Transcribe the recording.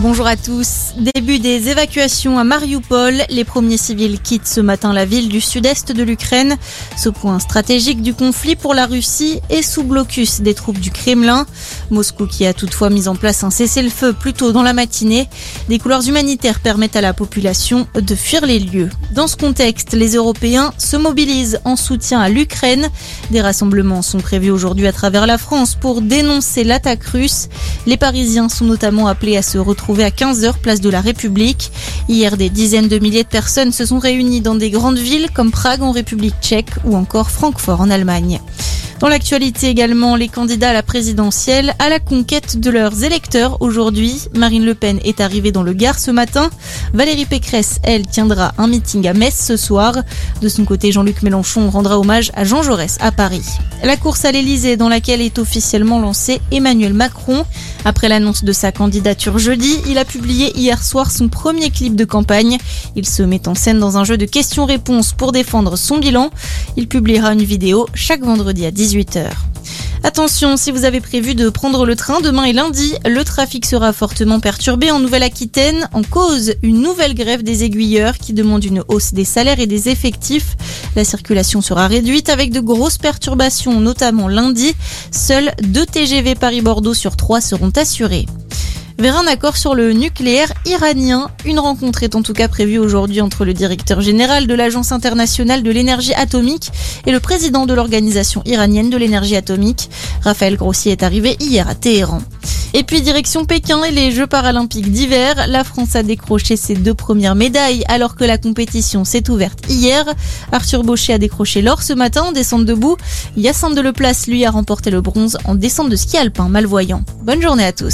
Bonjour à tous. Début des évacuations à Mariupol. Les premiers civils quittent ce matin la ville du sud-est de l'Ukraine. Ce point stratégique du conflit pour la Russie est sous blocus des troupes du Kremlin. Moscou qui a toutefois mis en place un cessez-le-feu plus tôt dans la matinée. Des couloirs humanitaires permettent à la population de fuir les lieux. Dans ce contexte, les Européens se mobilisent en soutien à l'Ukraine. Des rassemblements sont prévus aujourd'hui à travers la France pour dénoncer l'attaque russe. Les Parisiens sont notamment appelés à se retrouver à 15h place de la République. Hier, des dizaines de milliers de personnes se sont réunies dans des grandes villes comme Prague en République tchèque ou encore Francfort en Allemagne. Dans l'actualité également, les candidats à la présidentielle à la conquête de leurs électeurs aujourd'hui. Marine Le Pen est arrivée dans le Gard ce matin. Valérie Pécresse, elle, tiendra un meeting à Metz ce soir. De son côté, Jean-Luc Mélenchon rendra hommage à Jean Jaurès à Paris. La course à l'Elysée dans laquelle est officiellement lancé Emmanuel Macron. Après l'annonce de sa candidature jeudi, il a publié hier soir son premier clip de campagne. Il se met en scène dans un jeu de questions-réponses pour défendre son bilan. Il publiera une vidéo chaque vendredi à 10 18h. Attention, si vous avez prévu de prendre le train demain et lundi, le trafic sera fortement perturbé en Nouvelle-Aquitaine en cause une nouvelle grève des aiguilleurs qui demande une hausse des salaires et des effectifs. La circulation sera réduite avec de grosses perturbations, notamment lundi. Seuls deux TGV Paris-Bordeaux sur trois seront assurés vers un accord sur le nucléaire iranien. Une rencontre est en tout cas prévue aujourd'hui entre le directeur général de l'Agence internationale de l'énergie atomique et le président de l'Organisation iranienne de l'énergie atomique. Raphaël Grossier est arrivé hier à Téhéran. Et puis direction Pékin et les Jeux paralympiques d'hiver, la France a décroché ses deux premières médailles alors que la compétition s'est ouverte hier. Arthur Baucher a décroché l'or ce matin en descente debout. Yacine Deleplace lui a remporté le bronze en descente de ski alpin malvoyant. Bonne journée à tous.